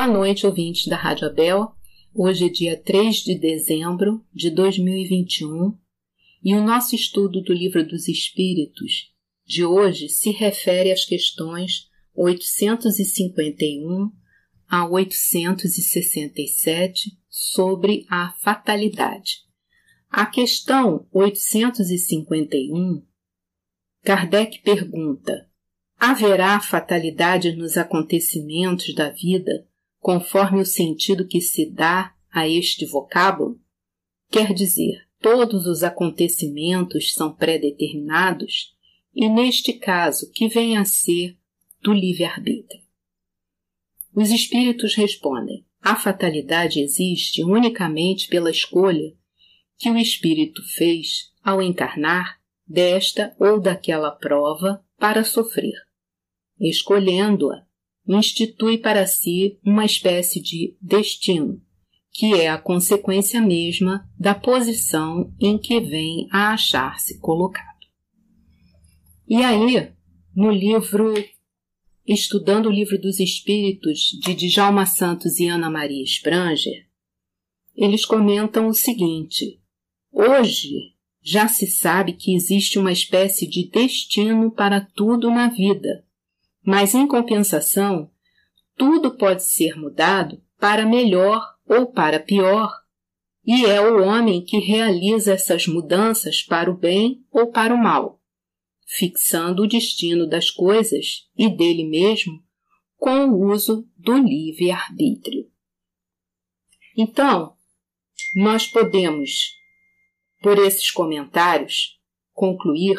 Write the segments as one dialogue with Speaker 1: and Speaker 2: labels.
Speaker 1: Boa noite, ouvintes da Rádio Abel. Hoje é dia 3 de dezembro de 2021 e o nosso estudo do Livro dos Espíritos de hoje se refere às questões 851 a 867 sobre a fatalidade. A questão 851, Kardec pergunta: haverá fatalidade nos acontecimentos da vida conforme o sentido que se dá a este vocábulo? Quer dizer, todos os acontecimentos são pré-determinados e, neste caso, que vem a ser do livre-arbítrio. Os espíritos respondem: a fatalidade existe unicamente pela escolha que o espírito fez ao encarnar desta ou daquela prova para sofrer. Escolhendo-a, institui para si uma espécie de destino, que é a consequência mesma da posição em que vem a achar-se colocado. E aí, no livro Estudando o Livro dos Espíritos de Djalma Santos e Ana Maria Spranger, eles comentam o seguinte: Hoje já se sabe que existe uma espécie de destino para tudo na vida mas, em compensação, tudo pode ser mudado para melhor ou para pior, e é o homem que realiza essas mudanças para o bem ou para o mal, fixando o destino das coisas e dele mesmo com o uso do livre-arbítrio. Então, nós podemos, por esses comentários, concluir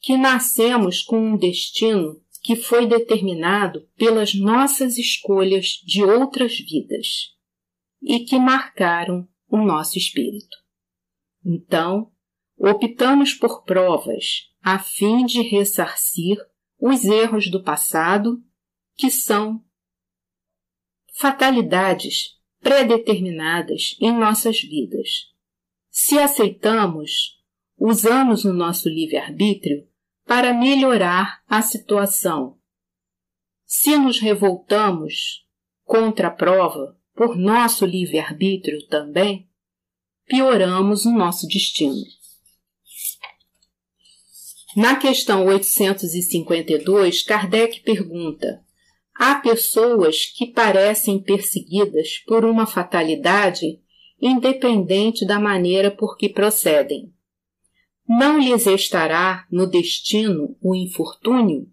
Speaker 1: que nascemos com um destino que foi determinado pelas nossas escolhas de outras vidas e que marcaram o nosso espírito. Então, optamos por provas a fim de ressarcir os erros do passado, que são fatalidades predeterminadas em nossas vidas. Se aceitamos, usamos o nosso livre-arbítrio para melhorar a situação. Se nos revoltamos contra a prova por nosso livre-arbítrio também, pioramos o nosso destino. Na questão 852, Kardec pergunta: há pessoas que parecem perseguidas por uma fatalidade independente da maneira por que procedem. Não lhes estará no destino o infortúnio?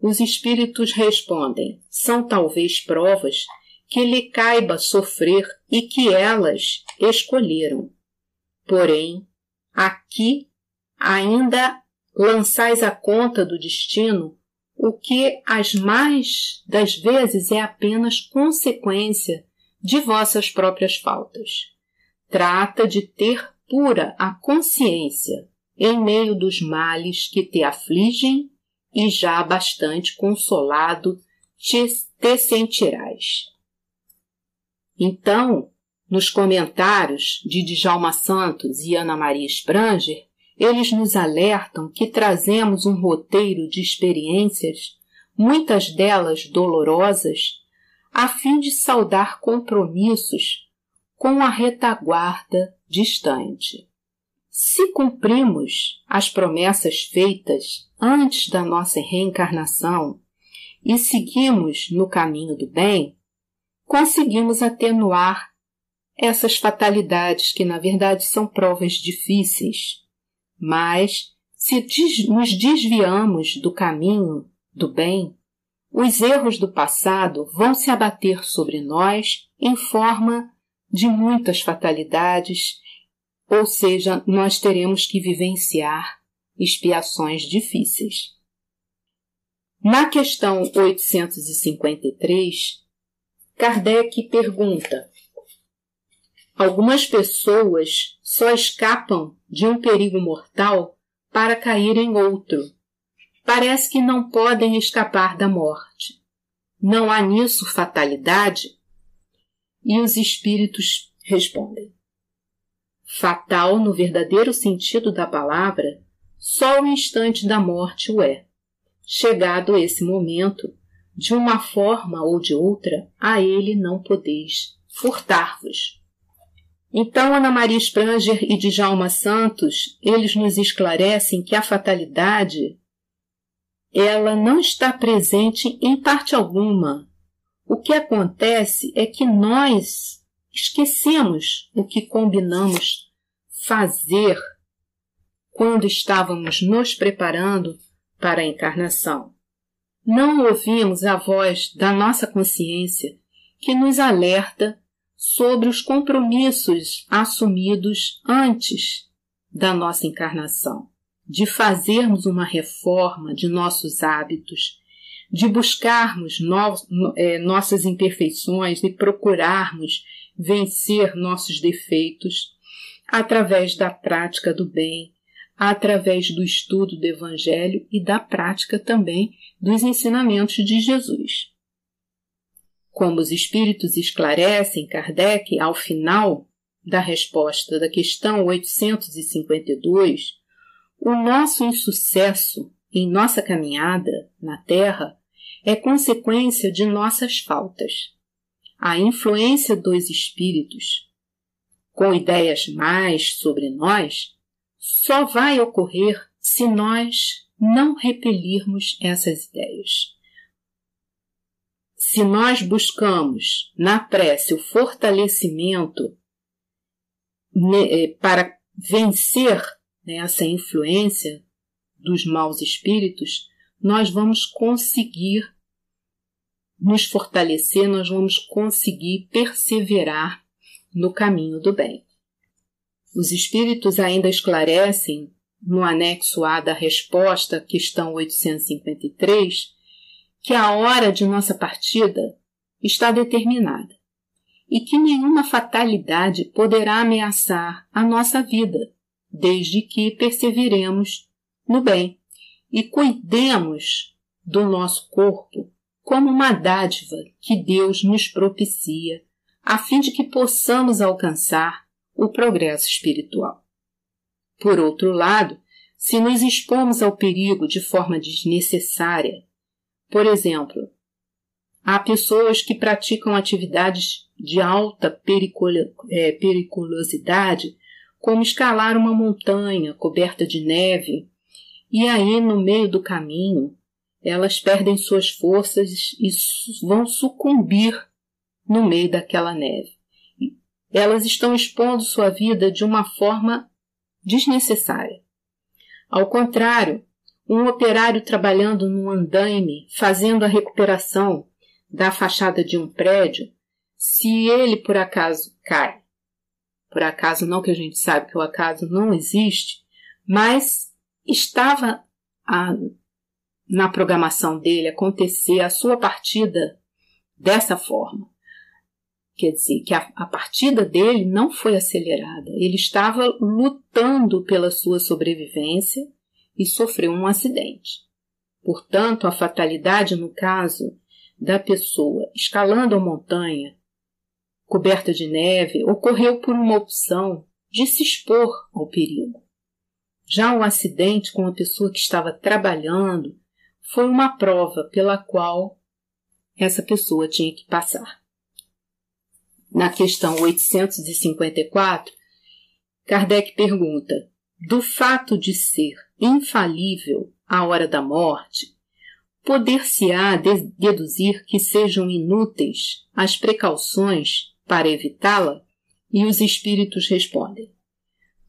Speaker 1: Os espíritos respondem: são talvez provas que lhe caiba sofrer e que elas escolheram. Porém, aqui ainda lançais a conta do destino o que as mais das vezes é apenas consequência de vossas próprias faltas. Trata de ter pura a consciência em meio dos males que te afligem e já bastante consolado te, te sentirás. Então, nos comentários de Djalma Santos e Ana Maria Spranger, eles nos alertam que trazemos um roteiro de experiências, muitas delas dolorosas, a fim de saldar compromissos com a retaguarda distante. Se cumprimos as promessas feitas antes da nossa reencarnação e seguimos no caminho do bem, conseguimos atenuar essas fatalidades que na verdade são provas difíceis. Mas se nos desviamos do caminho do bem, os erros do passado vão se abater sobre nós em forma de muitas fatalidades, ou seja, nós teremos que vivenciar expiações difíceis. Na questão 853, Kardec pergunta: Algumas pessoas só escapam de um perigo mortal para cair em outro. Parece que não podem escapar da morte. Não há nisso fatalidade? E os espíritos respondem: Fatal no verdadeiro sentido da palavra, só o instante da morte o é. Chegado esse momento, de uma forma ou de outra, a ele não podeis furtar-vos. Então, Ana Maria Spranger e Djalma Santos, eles nos esclarecem que a fatalidade ela não está presente em parte alguma. O que acontece é que nós esquecemos o que combinamos fazer quando estávamos nos preparando para a encarnação. Não ouvimos a voz da nossa consciência que nos alerta sobre os compromissos assumidos antes da nossa encarnação, de fazermos uma reforma de nossos hábitos, de buscarmos no, é, nossas imperfeições e procurarmos vencer nossos defeitos através da prática do bem, através do estudo do Evangelho e da prática também dos ensinamentos de Jesus. Como os Espíritos esclarecem Kardec ao final da resposta da questão 852, o nosso insucesso em nossa caminhada na Terra é consequência de nossas faltas. A influência dos espíritos com ideias mais sobre nós só vai ocorrer se nós não repelirmos essas ideias. Se nós buscamos na prece o fortalecimento né, eh, para vencer né, essa influência dos maus espíritos, nós vamos conseguir nos fortalecer, nós vamos conseguir perseverar no caminho do bem. Os espíritos ainda esclarecem, no anexo A da resposta, questão 853, que a hora de nossa partida está determinada e que nenhuma fatalidade poderá ameaçar a nossa vida, desde que perseveremos no bem e cuidemos do nosso corpo como uma dádiva que Deus nos propicia, a fim de que possamos alcançar o progresso espiritual. Por outro lado, se nos expomos ao perigo de forma desnecessária, por exemplo, há pessoas que praticam atividades de alta é, periculosidade, como escalar uma montanha coberta de neve, e aí no meio do caminho elas perdem suas forças e vão sucumbir no meio daquela neve. Elas estão expondo sua vida de uma forma desnecessária. Ao contrário, um operário trabalhando num andaime, fazendo a recuperação da fachada de um prédio, se ele por acaso cai, por acaso não que a gente sabe que o acaso não existe, mas estava a, na programação dele acontecer a sua partida dessa forma. Quer dizer, que a, a partida dele não foi acelerada. Ele estava lutando pela sua sobrevivência e sofreu um acidente. Portanto, a fatalidade no caso da pessoa escalando a montanha coberta de neve ocorreu por uma opção de se expor ao perigo. Já o acidente com a pessoa que estava trabalhando foi uma prova pela qual essa pessoa tinha que passar na questão 854, Kardec pergunta: do fato de ser infalível a hora da morte, poder-se-á deduzir que sejam inúteis as precauções para evitá-la? E os espíritos respondem: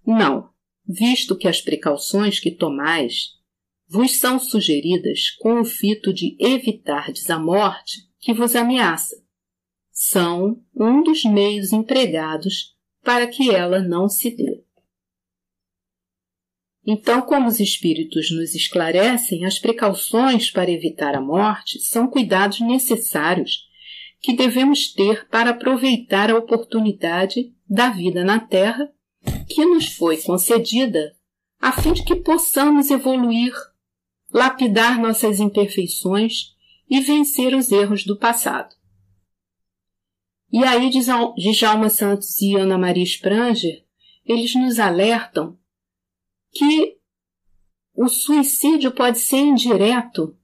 Speaker 1: Não, visto que as precauções que tomais vos são sugeridas com o fito de evitardes a morte que vos ameaça são um dos meios empregados para que ela não se dê. Então, como os espíritos nos esclarecem, as precauções para evitar a morte são cuidados necessários que devemos ter para aproveitar a oportunidade da vida na Terra que nos foi concedida, a fim de que possamos evoluir, lapidar nossas imperfeições e vencer os erros do passado. E aí, Djalma Santos e Ana Maria Spranger, eles nos alertam que o suicídio pode ser indireto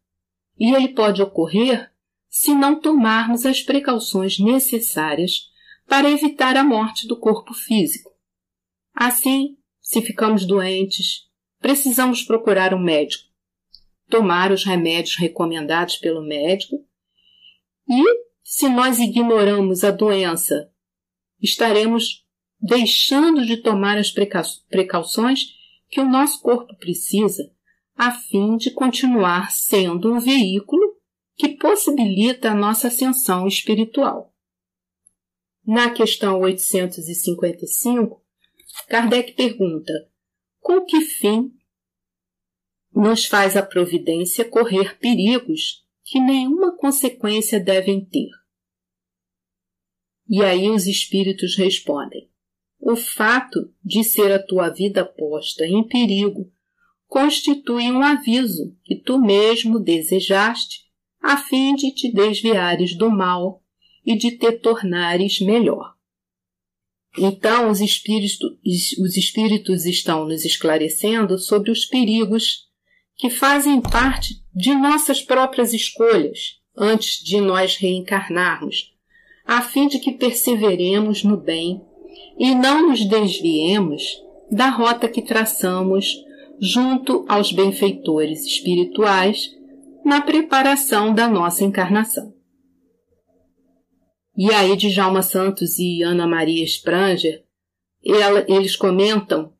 Speaker 1: e ele pode ocorrer se não tomarmos as precauções necessárias para evitar a morte do corpo físico. Assim, se ficamos doentes, precisamos procurar um médico, tomar os remédios recomendados pelo médico e, se nós ignoramos a doença, estaremos deixando de tomar as precauções que o nosso corpo precisa a fim de continuar sendo um veículo que possibilita a nossa ascensão espiritual. Na questão 855, Kardec pergunta: com que fim nos faz a providência correr perigos que nenhuma consequência devem ter? E aí os espíritos respondem: o fato de ser a tua vida posta em perigo constitui um aviso que tu mesmo desejaste a fim de te desviares do mal e de te tornares melhor. Então, os espíritos, os espíritos estão nos esclarecendo sobre os perigos que fazem parte de nossas próprias escolhas antes de nós reencarnarmos, a fim de que perseveremos no bem e não nos desviemos da rota que traçamos junto aos benfeitores espirituais na preparação da nossa encarnação. E aí, Djalma Santos e Ana Maria Spranger, eles comentam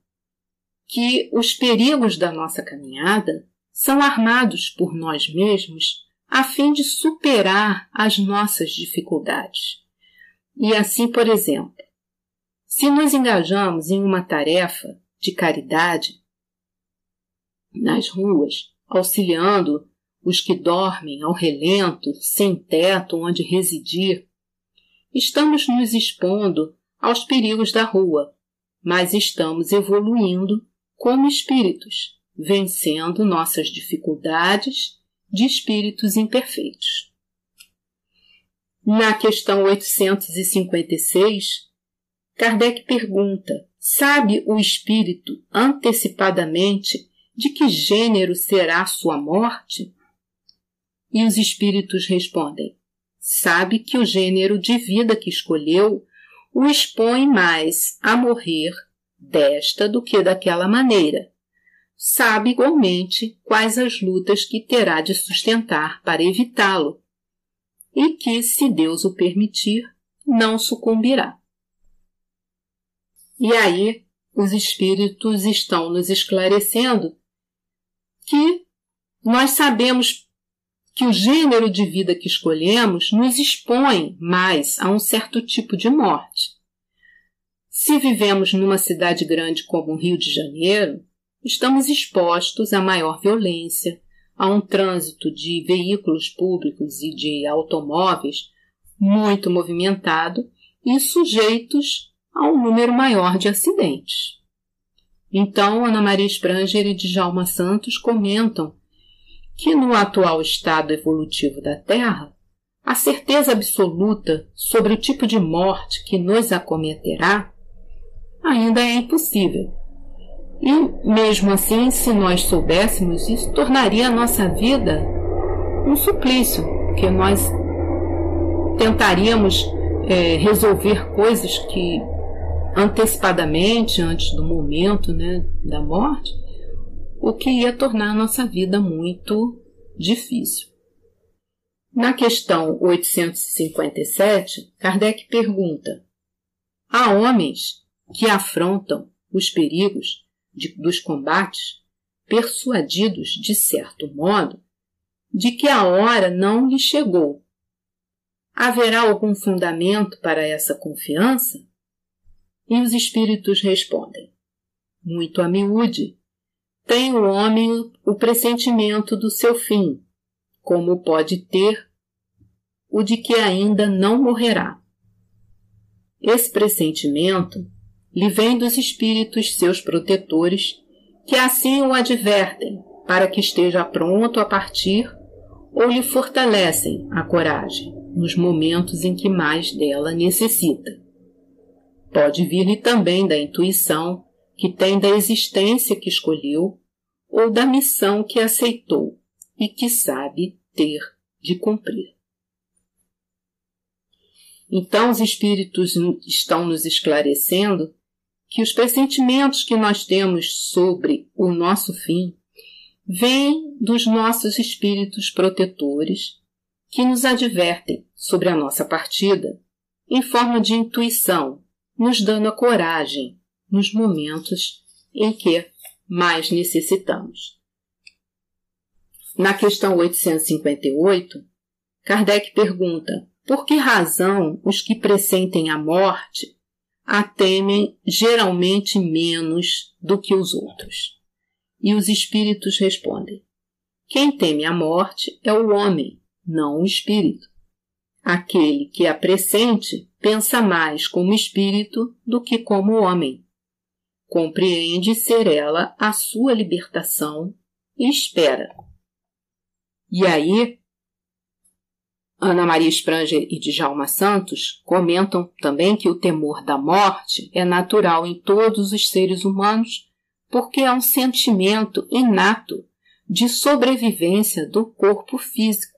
Speaker 1: que os perigos da nossa caminhada são armados por nós mesmos a fim de superar as nossas dificuldades. E assim, por exemplo, se nos engajamos em uma tarefa de caridade nas ruas, auxiliando os que dormem ao relento, sem teto onde residir, estamos nos expondo aos perigos da rua, mas estamos evoluindo como espíritos, vencendo nossas dificuldades de espíritos imperfeitos. Na questão 856, Kardec pergunta: sabe o espírito antecipadamente de que gênero será sua morte? E os espíritos respondem: sabe que o gênero de vida que escolheu o expõe mais a morrer desta do que daquela maneira. Sabe igualmente quais as lutas que terá de sustentar para evitá-lo, e que, se Deus o permitir, não sucumbirá. E aí, os espíritos estão nos esclarecendo que nós sabemos que o gênero de vida que escolhemos nos expõe mais a um certo tipo de morte. Se vivemos numa cidade grande como o Rio de Janeiro, estamos expostos a maior violência, a um trânsito de veículos públicos e de automóveis muito movimentado e sujeitos a um número maior de acidentes. Então, Ana Maria Spranger e Djalma Santos comentam que no atual estado evolutivo da Terra, a certeza absoluta sobre o tipo de morte que nos acometerá ainda é impossível. E, mesmo assim, se nós soubéssemos, isso tornaria a nossa vida um suplício, que nós tentaríamos é, resolver coisas que antecipadamente, antes do momento né, da morte, o que ia tornar nossa vida muito difícil. Na questão 857, Kardec pergunta: há homens que afrontam os perigos de, dos combates, persuadidos, de certo modo, de que a hora não lhe chegou. Haverá algum fundamento para essa confiança? E os espíritos respondem: Muito a miúde. Tem o homem o pressentimento do seu fim, como pode ter o de que ainda não morrerá. Esse pressentimento lhe vem dos espíritos seus protetores, que assim o advertem para que esteja pronto a partir ou lhe fortalecem a coragem nos momentos em que mais dela necessita. Pode vir-lhe também da intuição que tem da existência que escolheu ou da missão que aceitou e que sabe ter de cumprir. Então, os espíritos estão nos esclarecendo que os pressentimentos que nós temos sobre o nosso fim vêm dos nossos espíritos protetores que nos advertem sobre a nossa partida em forma de intuição, nos dando a coragem nos momentos em que mais necessitamos. Na questão 858, Kardec pergunta por que razão os que pressentem a morte a temem geralmente menos do que os outros? E os espíritos respondem: Quem teme a morte é o homem, não o espírito. Aquele que a pressente pensa mais como espírito do que como homem. Compreende ser ela a sua libertação e espera. E aí, Ana Maria Spranger e Djalma Santos comentam também que o temor da morte é natural em todos os seres humanos porque é um sentimento inato de sobrevivência do corpo físico.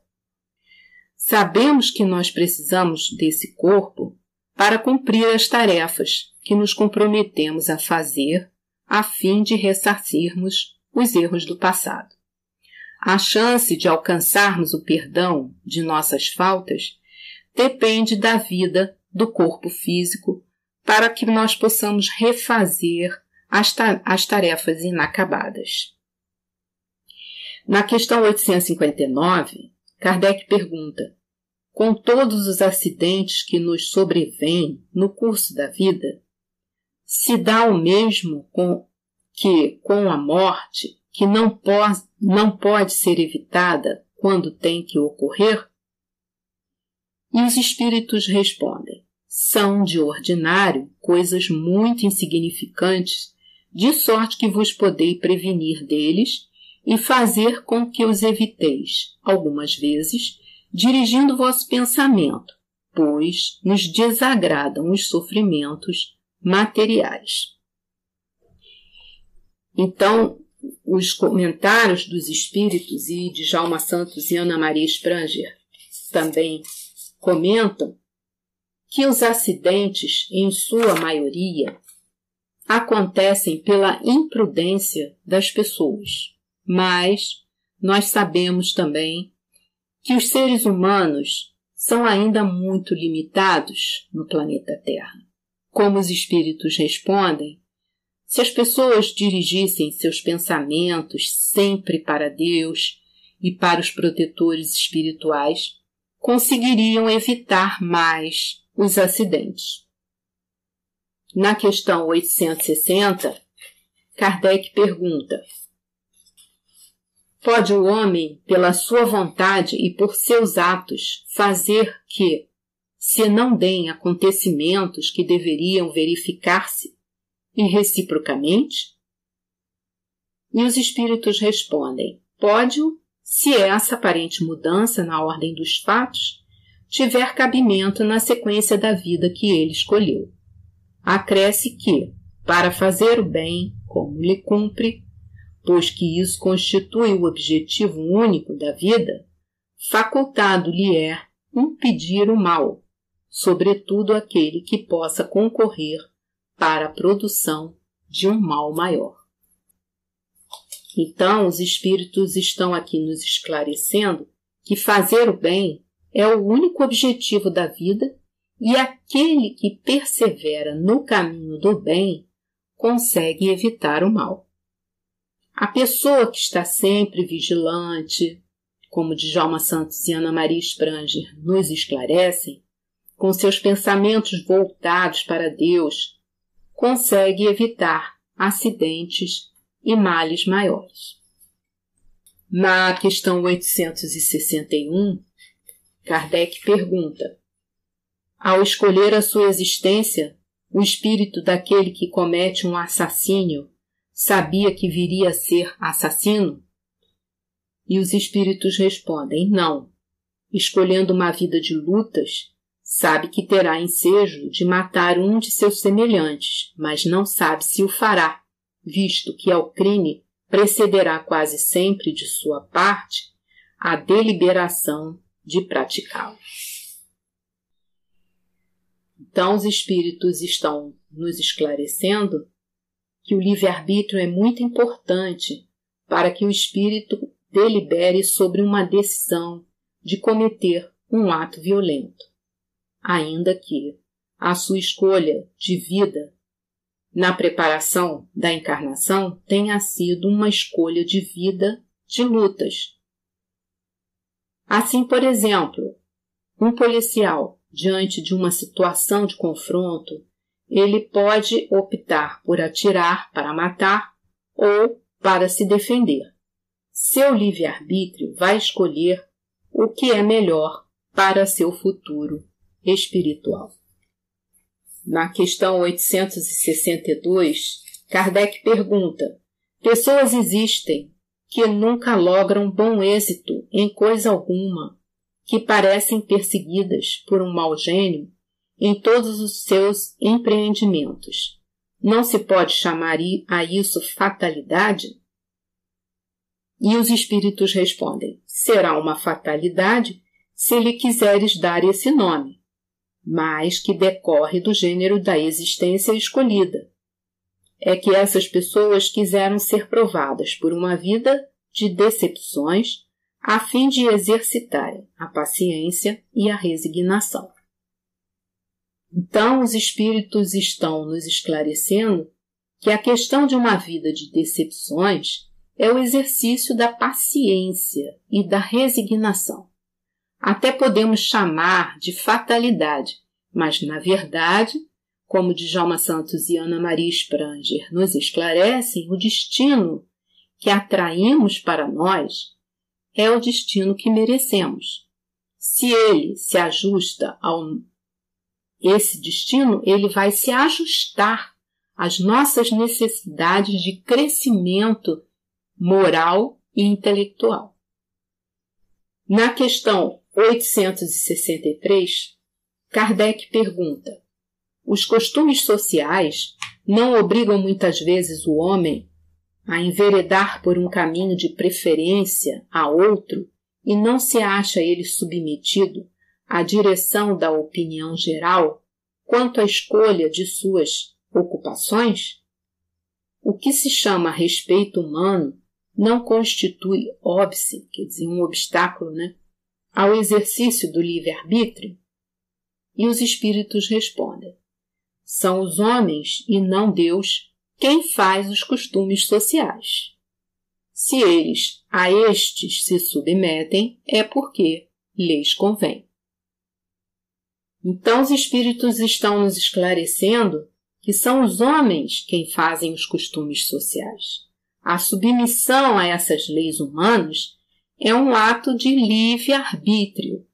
Speaker 1: Sabemos que nós precisamos desse corpo para cumprir as tarefas que nos comprometemos a fazer a fim de ressarcirmos os erros do passado. A chance de alcançarmos o perdão de nossas faltas depende da vida do corpo físico para que nós possamos refazer as, ta as tarefas inacabadas. Na questão 859, Kardec pergunta: com todos os acidentes que nos sobrevêm no curso da vida, se dá o mesmo com que com a morte que não, pode, não pode ser evitada quando tem que ocorrer? E os espíritos respondem: são de ordinário coisas muito insignificantes, de sorte que vos podei prevenir deles e fazer com que os eviteis, algumas vezes, dirigindo vosso pensamento, pois nos desagradam os sofrimentos materiais. Então, os comentários dos espíritos e de Jalma Santos e Ana Maria Spranger também comentam que os acidentes, em sua maioria, acontecem pela imprudência das pessoas. Mas nós sabemos também que os seres humanos são ainda muito limitados no planeta Terra. Como os espíritos respondem, se as pessoas dirigissem seus pensamentos sempre para Deus e para os protetores espirituais, conseguiriam evitar mais os acidentes. Na questão 860, Kardec pergunta: Pode o homem, pela sua vontade e por seus atos, fazer que, se não deem acontecimentos que deveriam verificar-se, e reciprocamente? E os espíritos respondem: pode-o, se essa aparente mudança na ordem dos fatos tiver cabimento na sequência da vida que ele escolheu. Acresce que, para fazer o bem, como lhe cumpre, pois que isso constitui o objetivo único da vida, facultado-lhe é impedir o mal, sobretudo aquele que possa concorrer para a produção de um mal maior. Então, os espíritos estão aqui nos esclarecendo que fazer o bem é o único objetivo da vida e aquele que persevera no caminho do bem consegue evitar o mal. A pessoa que está sempre vigilante, como Djalma Santos e Ana Maria Spranger nos esclarecem, com seus pensamentos voltados para Deus consegue evitar acidentes e males maiores. Na questão 861, Kardec pergunta: Ao escolher a sua existência, o espírito daquele que comete um assassínio sabia que viria a ser assassino? E os espíritos respondem: Não. Escolhendo uma vida de lutas, Sabe que terá ensejo de matar um de seus semelhantes, mas não sabe se o fará, visto que ao crime precederá quase sempre de sua parte a deliberação de praticá-lo. Então, os espíritos estão nos esclarecendo que o livre-arbítrio é muito importante para que o espírito delibere sobre uma decisão de cometer um ato violento, ainda que a sua escolha de vida na preparação da encarnação tenha sido uma escolha de vida de lutas. Assim, por exemplo, um policial, diante de uma situação de confronto, ele pode optar por atirar para matar ou para se defender. Seu livre-arbítrio vai escolher o que é melhor para seu futuro espiritual. Na questão 862, Kardec pergunta: Pessoas existem que nunca logram bom êxito em coisa alguma, que parecem perseguidas por um mau gênio em todos os seus empreendimentos. Não se pode chamar a isso fatalidade? E os espíritos respondem: será uma fatalidade se lhe quiseres dar esse nome, mas que decorre do gênero da existência escolhida. É que essas pessoas quiseram ser provadas por uma vida de decepções a fim de exercitarem a paciência e a resignação. Então, os espíritos estão nos esclarecendo que a questão de uma vida de decepções é o exercício da paciência e da resignação. Até podemos chamar de fatalidade, mas na verdade, como Djalma Santos e Ana Maria Spranger nos esclarecem, o destino que atraímos para nós é o destino que merecemos. Se ele se ajusta ao esse destino, ele vai se ajustar às nossas necessidades de crescimento moral e intelectual. Na questão 863, Kardec pergunta: Os costumes sociais não obrigam muitas vezes o homem a enveredar por um caminho de preferência a outro e não se acha ele submetido à direção da opinião geral quanto à escolha de suas ocupações? O que se chama respeito humano não constitui óbice, quer dizer, um obstáculo, né, ao exercício do livre-arbítrio? E os espíritos respondem: são os homens e não Deus quem faz os costumes sociais. Se eles a estes se submetem, é porque lhes convém. Então os espíritos estão nos esclarecendo que são os homens quem fazem os costumes sociais. A submissão a essas leis humanas é um ato de livre-arbítrio,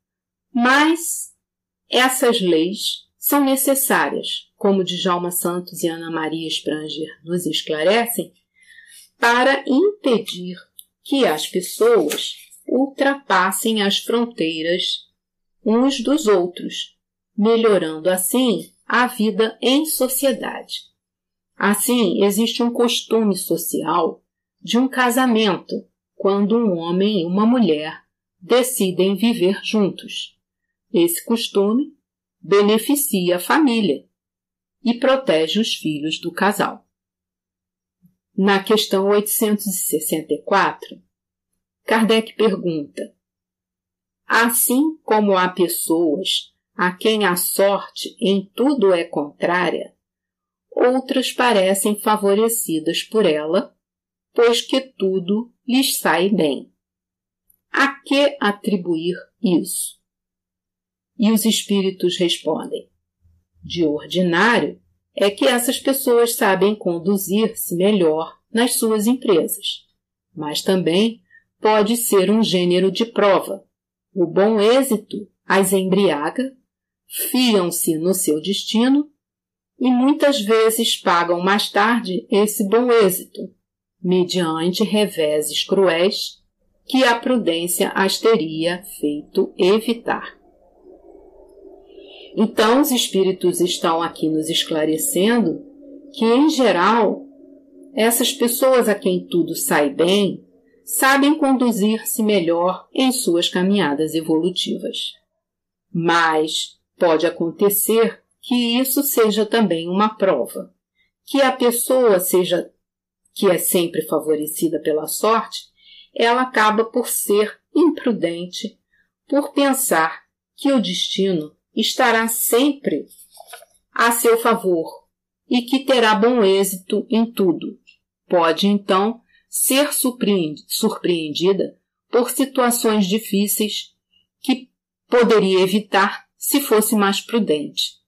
Speaker 1: mas essas leis são necessárias, como Djalma Santos e Ana Maria Spranger nos esclarecem, para impedir que as pessoas ultrapassem as fronteiras uns dos outros, melhorando assim a vida em sociedade. Assim, existe um costume social de um casamento quando um homem e uma mulher decidem viver juntos. Esse costume beneficia a família e protege os filhos do casal. Na questão 864, Kardec pergunta: Assim como há pessoas a quem a sorte em tudo é contrária, outras parecem favorecidas por ela, pois que tudo lhes sai bem. A que atribuir isso? E os espíritos respondem: de ordinário, é que essas pessoas sabem conduzir-se melhor nas suas empresas, mas também pode ser um gênero de prova. O bom êxito as embriaga, fiam-se no seu destino e muitas vezes pagam mais tarde esse bom êxito, mediante reveses cruéis que a prudência as teria feito evitar. Então, os espíritos estão aqui nos esclarecendo que, em geral, essas pessoas a quem tudo sai bem sabem conduzir-se melhor em suas caminhadas evolutivas. Mas pode acontecer que isso seja também uma prova. Que a pessoa seja, que é sempre favorecida pela sorte, ela acaba por ser imprudente, por pensar que o destino estará sempre a seu favor e que terá bom êxito em tudo. Pode, então, ser surpreendida por situações difíceis que poderia evitar se fosse mais prudente.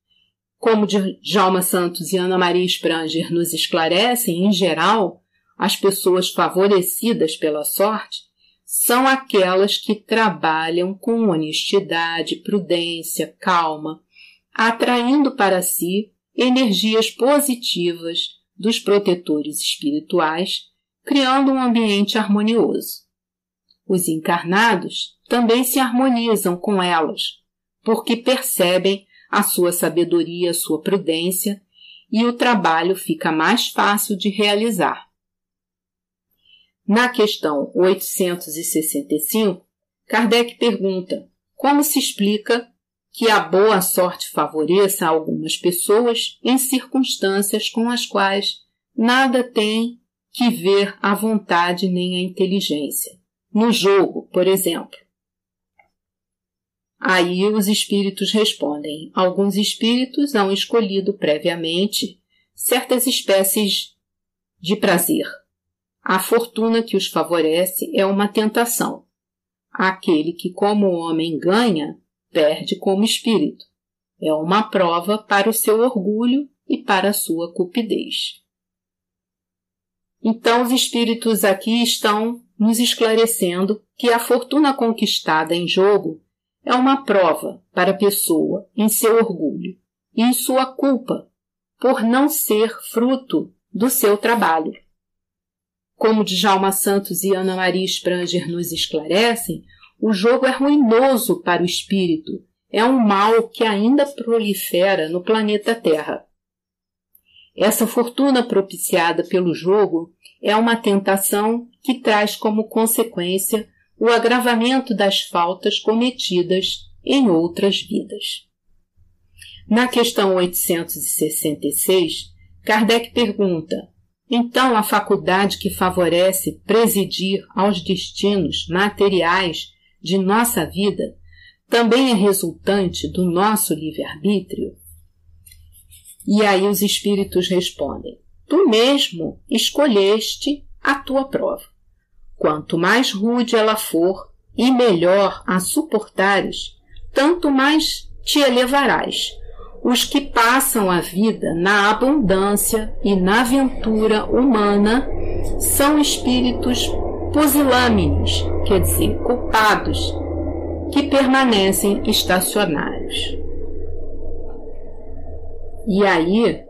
Speaker 1: Como Djalma Santos e Ana Maria Spranger nos esclarecem, em geral, as pessoas favorecidas pela sorte são aquelas que trabalham com honestidade, prudência, calma, atraindo para si energias positivas dos protetores espirituais, criando um ambiente harmonioso. Os encarnados também se harmonizam com elas, porque percebem a sua sabedoria, a sua prudência, e o trabalho fica mais fácil de realizar. Na questão 865, Kardec pergunta como se explica que a boa sorte favoreça algumas pessoas em circunstâncias com as quais nada tem que ver a vontade nem a inteligência. No jogo, por exemplo. Aí os espíritos respondem: alguns espíritos hão escolhido previamente certas espécies de prazer. A fortuna que os favorece é uma tentação. Aquele que, como homem, ganha, perde como espírito. É uma prova para o seu orgulho e para a sua cupidez. Então, os espíritos aqui estão nos esclarecendo que a fortuna conquistada em jogo é uma prova para a pessoa em seu orgulho e em sua culpa por não ser fruto do seu trabalho. Como Djalma Santos e Ana Maria Spranger nos esclarecem, o jogo é ruinoso para o espírito, é um mal que ainda prolifera no planeta Terra. Essa fortuna propiciada pelo jogo é uma tentação que traz como consequência o agravamento das faltas cometidas em outras vidas. Na questão 866, Kardec pergunta: então a faculdade que favorece presidir aos destinos materiais de nossa vida também é resultante do nosso livre-arbítrio? E aí os espíritos respondem: Tu mesmo escolheste a tua prova. Quanto mais rude ela for e melhor a suportares, tanto mais te elevarás. Os que passam a vida na abundância e na aventura humana são espíritos pusilâmines, quer dizer, culpados, que permanecem estacionários. E aí,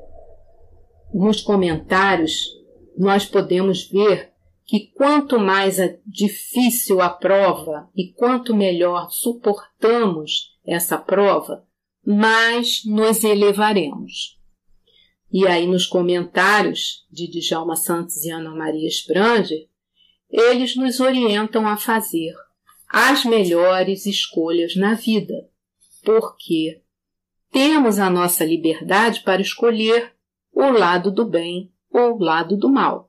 Speaker 1: nos comentários, nós podemos ver que quanto mais difícil a prova e quanto melhor suportamos essa prova, mais nos elevaremos. E aí nos comentários de Djalma Santos e Ana Maria Spranger, eles nos orientam a fazer as melhores escolhas na vida, porque temos a nossa liberdade para escolher o lado do bem ou o lado do mal.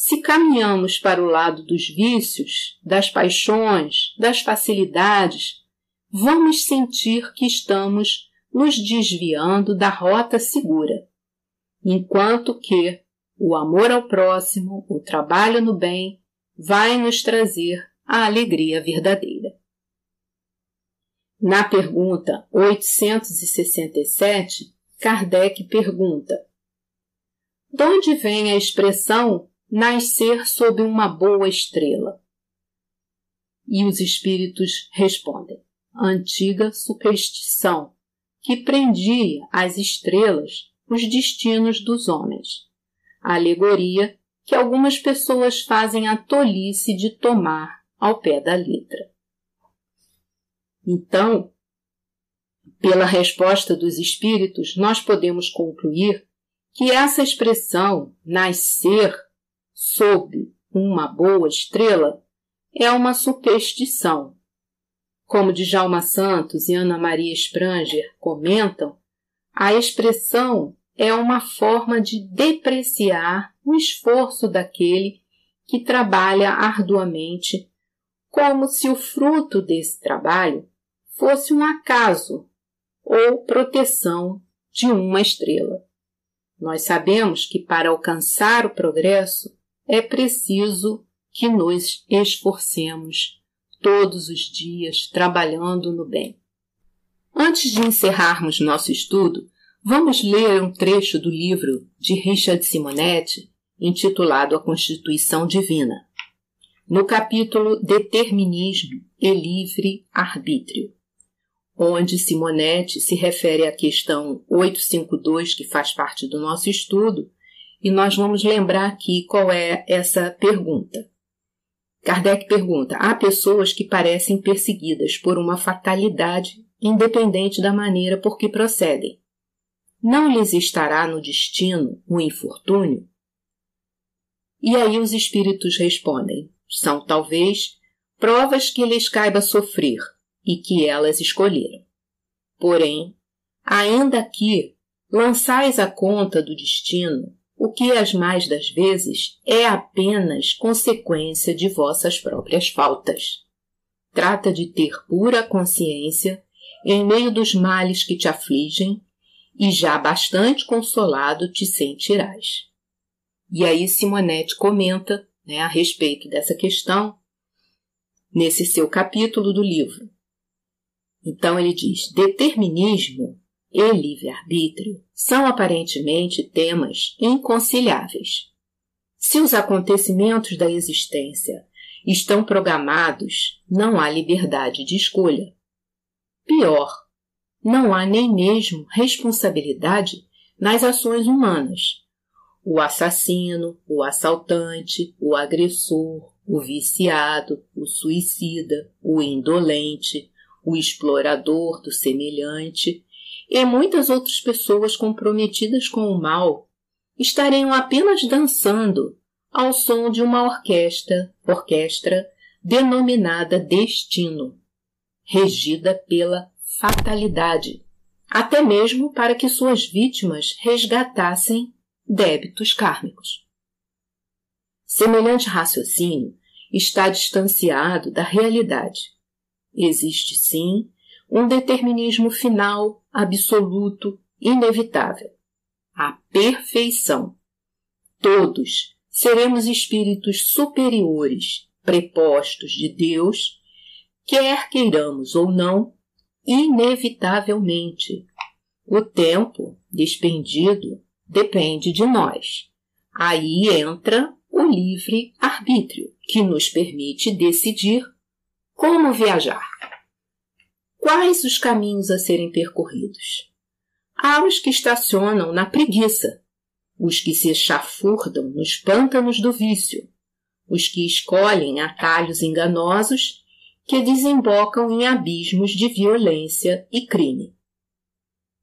Speaker 1: Se caminhamos para o lado dos vícios, das paixões, das facilidades, vamos sentir que estamos nos desviando da rota segura, enquanto que o amor ao próximo, o trabalho no bem, vai nos trazer a alegria verdadeira. Na pergunta 867, Kardec pergunta: De onde vem a expressão nascer sob uma boa estrela? E os espíritos respondem: antiga superstição que prendia às estrelas os destinos dos homens. A alegoria que algumas pessoas fazem a tolice de tomar ao pé da letra. Então, pela resposta dos espíritos, nós podemos concluir que essa expressão nascer sob uma boa estrela é uma superstição. Como Djalma Santos e Ana Maria Spranger comentam, A expressão é uma forma de depreciar o esforço daquele que trabalha arduamente, como se o fruto desse trabalho fosse um acaso ou proteção de uma estrela. Nós sabemos que para alcançar o progresso é preciso que nos esforcemos todos os dias trabalhando no bem. Antes de encerrarmos nosso estudo, vamos ler um trecho do livro de Richard Simonetti, intitulado A Constituição Divina, no capítulo Determinismo e Livre Arbítrio, onde Simonetti se refere à questão 852, que faz parte do nosso estudo, e nós vamos lembrar aqui qual é essa pergunta. Kardec pergunta: há pessoas que parecem perseguidas por uma fatalidade independente da maneira por que procedem. Não lhes estará no destino o infortúnio? E aí os espíritos respondem: são talvez provas que lhes caiba sofrer e que elas escolheram. Porém, ainda que lançais a conta do destino, o que as mais das vezes é apenas consequência de vossas próprias faltas. Trata de ter pura consciência em meio dos males que te afligem, e já bastante consolado te sentirás. E aí Simonete comenta né, a respeito dessa questão nesse seu capítulo do livro. Então ele diz: determinismo e livre-arbítrio são aparentemente temas inconciliáveis. Se os acontecimentos da existência estão programados, não há liberdade de escolha. Pior, não há nem mesmo responsabilidade nas ações humanas. O assassino, o assaltante, o agressor, o viciado, o suicida, o indolente, o explorador do semelhante e muitas outras pessoas comprometidas com o mal estariam apenas dançando ao som de uma orquestra, orquestra denominada destino regida pela fatalidade, até mesmo para que suas vítimas resgatassem débitos kármicos. Semelhante raciocínio está distanciado da realidade. Existe sim um determinismo final, absoluto, inevitável. A perfeição. Todos seremos espíritos superiores, prepostos de Deus quer queiramos ou não, inevitavelmente. O tempo despendido depende de nós. Aí entra o livre arbítrio, que nos permite decidir como viajar. Quais os caminhos a serem percorridos? Há os que estacionam na preguiça, os que se chafurdam nos pântanos do vício, os que escolhem atalhos enganosos que desembocam em abismos de violência e crime.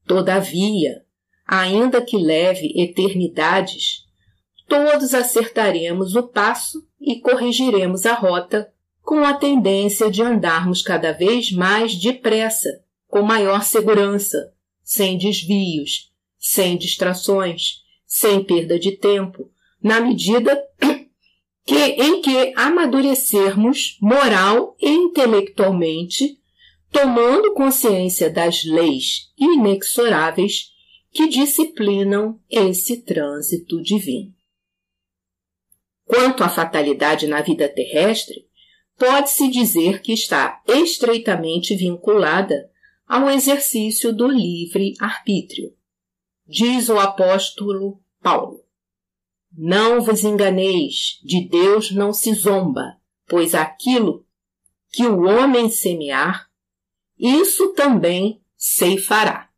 Speaker 1: Todavia, ainda que leve eternidades, todos acertaremos o passo e corrigiremos a rota com a tendência de andarmos cada vez mais depressa, com maior segurança, sem desvios, sem distrações, sem perda de tempo, na medida que, em que amadurecermos moral e intelectualmente, tomando consciência das leis inexoráveis que disciplinam esse trânsito divino. Quanto à fatalidade na vida terrestre, pode-se dizer que está estreitamente vinculada ao exercício do livre arbítrio. Diz o apóstolo Paulo. Não vos enganeis, de Deus não se zomba, pois aquilo que o homem semear, isso também ceifará.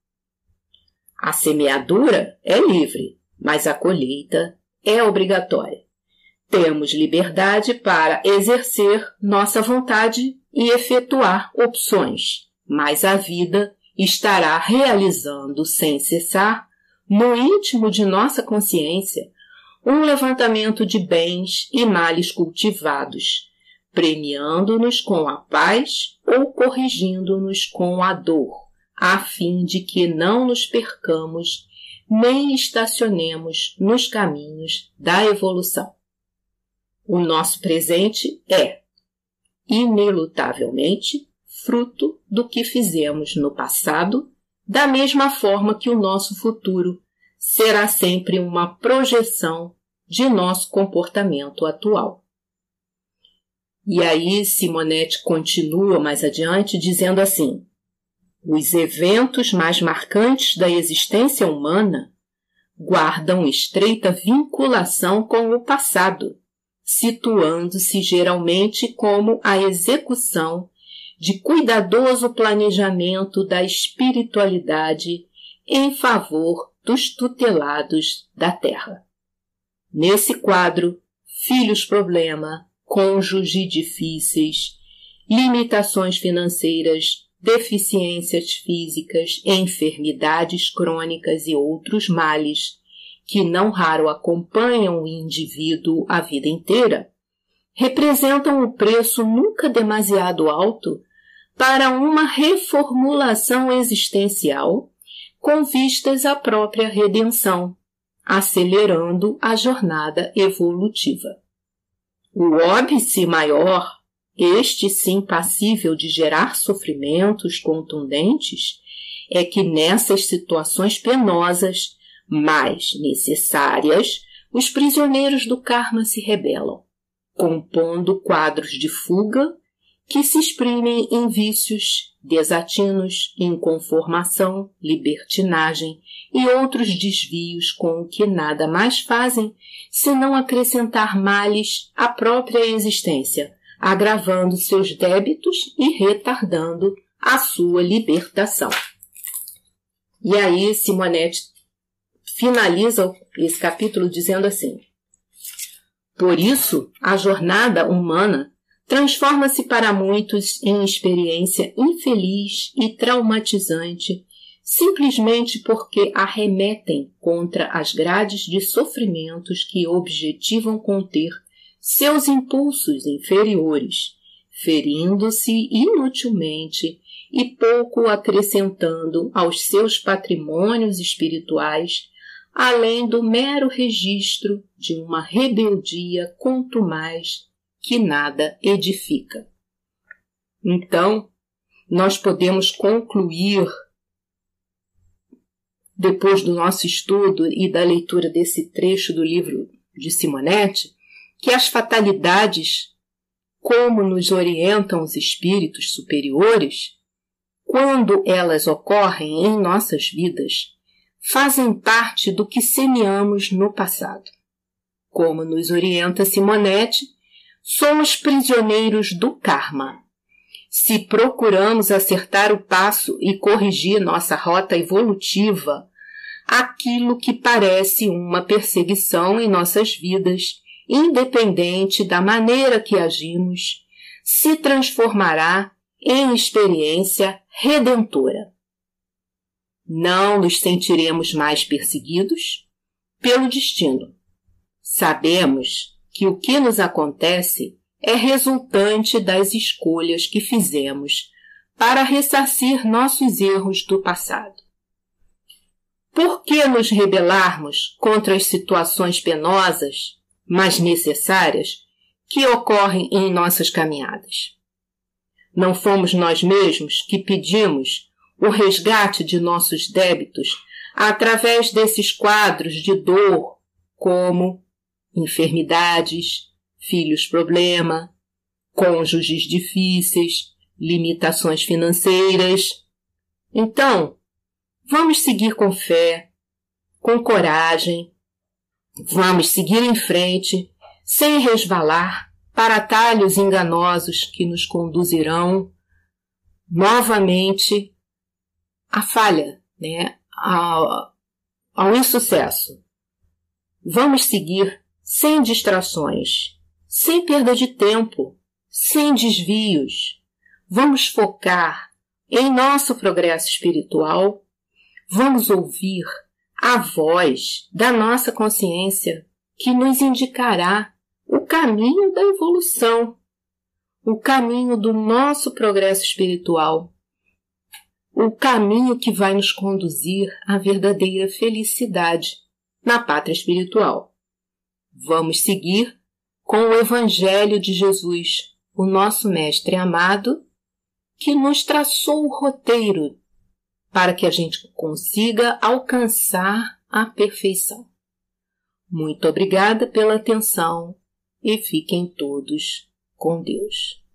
Speaker 1: A semeadura é livre, mas a colheita é obrigatória. Temos liberdade para exercer nossa vontade e efetuar opções, mas a vida estará realizando sem cessar, no íntimo de nossa consciência, um levantamento de bens e males cultivados, premiando-nos com a paz ou corrigindo-nos com a dor, a fim de que não nos percamos nem estacionemos nos caminhos da evolução. O nosso presente é, inelutavelmente, fruto do que fizemos no passado, da mesma forma que o nosso futuro será sempre uma projeção de nosso comportamento atual. E aí Simonetti continua mais adiante dizendo assim: os eventos mais marcantes da existência humana guardam estreita vinculação com o passado, situando-se geralmente como a execução de cuidadoso planejamento da espiritualidade em favor dos tutelados da terra. Nesse quadro, filhos problema, cônjuge difíceis, limitações financeiras, deficiências físicas, enfermidades crônicas e outros males, que não raro acompanham o indivíduo a vida inteira, representam o preço nunca demasiado alto para uma reformulação existencial com vistas à própria redenção, acelerando a jornada evolutiva. O óbice maior, este sim passível de gerar sofrimentos contundentes, é que nessas situações penosas, mais necessárias, os prisioneiros do karma se rebelam, compondo quadros de fuga que se exprimem em vícios, desatinos, inconformação, libertinagem e outros desvios com que nada mais fazem senão acrescentar males à própria existência, agravando seus débitos e retardando a sua libertação. E aí Simonetti finaliza esse capítulo dizendo assim: Por isso, a jornada humana transforma-se para muitos em experiência infeliz e traumatizante, simplesmente porque arremetem contra as grades de sofrimentos que objetivam conter seus impulsos inferiores, ferindo-se inutilmente e pouco acrescentando aos seus patrimônios espirituais, além do mero registro de uma rebeldia contumaz que nada edifica. Então, nós podemos concluir, depois do nosso estudo e da leitura desse trecho do livro de Simonetti, que as fatalidades, como nos orientam os espíritos superiores, quando elas ocorrem em nossas vidas, fazem parte do que semeamos no passado. Como nos orienta Simonetti, somos prisioneiros do karma. Se procuramos acertar o passo e corrigir nossa rota evolutiva, aquilo que parece uma perseguição em nossas vidas, independente da maneira que agimos, se transformará em experiência redentora. Não nos sentiremos mais perseguidos pelo destino. Sabemos que o que nos acontece é resultante das escolhas que fizemos para ressarcir nossos erros do passado. Por que nos rebelarmos contra as situações penosas, mas necessárias, que ocorrem em nossas caminhadas? Não fomos nós mesmos que pedimos o resgate de nossos débitos através desses quadros de dor, como enfermidades, filhos problema, cônjuges difíceis, limitações financeiras. Então, vamos seguir com fé, com coragem, vamos seguir em frente, sem resvalar para atalhos enganosos que nos conduzirão novamente à falha, né? ao, ao insucesso. Vamos seguir sem distrações, sem perda de tempo, sem desvios. Vamos focar em nosso progresso espiritual. Vamos ouvir a voz da nossa consciência que nos indicará o caminho da evolução, o caminho do nosso progresso espiritual. O caminho que vai nos conduzir à verdadeira felicidade na pátria espiritual. Vamos seguir com o Evangelho de Jesus, o nosso Mestre amado, que nos traçou o roteiro para que a gente consiga alcançar a perfeição. Muito obrigada pela atenção e fiquem todos com Deus.